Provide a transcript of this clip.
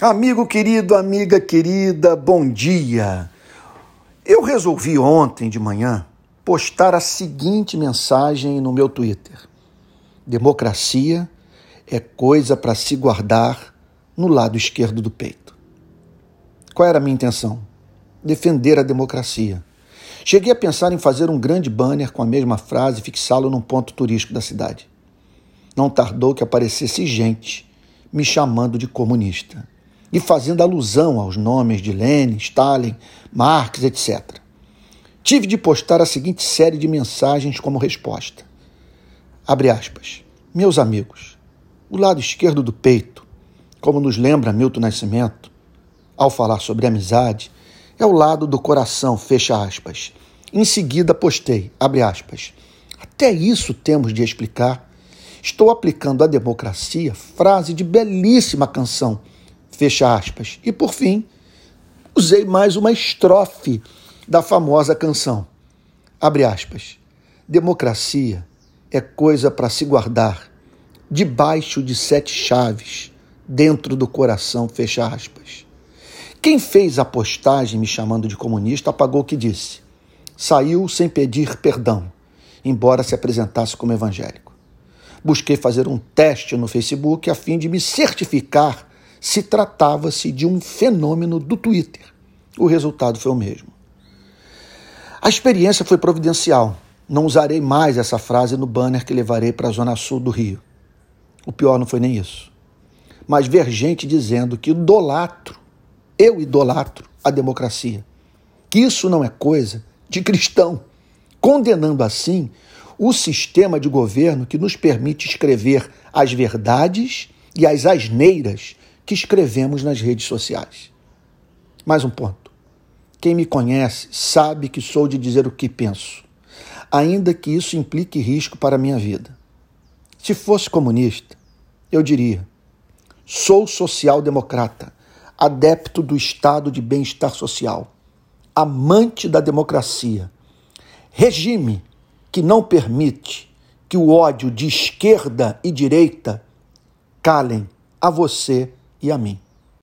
Amigo querido, amiga querida, bom dia. Eu resolvi ontem de manhã postar a seguinte mensagem no meu Twitter: Democracia é coisa para se guardar no lado esquerdo do peito. Qual era a minha intenção? Defender a democracia. Cheguei a pensar em fazer um grande banner com a mesma frase e fixá-lo num ponto turístico da cidade. Não tardou que aparecesse gente me chamando de comunista e fazendo alusão aos nomes de Lenin, Stalin, Marx, etc. Tive de postar a seguinte série de mensagens como resposta. Abre aspas. Meus amigos, o lado esquerdo do peito, como nos lembra Milton Nascimento, ao falar sobre amizade, é o lado do coração, fecha aspas. Em seguida postei, abre aspas. Até isso temos de explicar. Estou aplicando à democracia frase de belíssima canção Fecha aspas. E por fim, usei mais uma estrofe da famosa canção. Abre aspas. Democracia é coisa para se guardar debaixo de sete chaves, dentro do coração, fecha aspas. Quem fez a postagem me chamando de comunista apagou o que disse. Saiu sem pedir perdão, embora se apresentasse como evangélico. Busquei fazer um teste no Facebook a fim de me certificar se tratava-se de um fenômeno do Twitter. O resultado foi o mesmo. A experiência foi providencial. Não usarei mais essa frase no banner que levarei para a zona sul do Rio. O pior não foi nem isso. Mas ver gente dizendo que idolatro, eu idolatro a democracia, que isso não é coisa de cristão, condenando assim o sistema de governo que nos permite escrever as verdades e as asneiras que escrevemos nas redes sociais. Mais um ponto. Quem me conhece sabe que sou de dizer o que penso, ainda que isso implique risco para a minha vida. Se fosse comunista, eu diria: sou social-democrata, adepto do estado de bem-estar social, amante da democracia, regime que não permite que o ódio de esquerda e direita calem a você e a mim.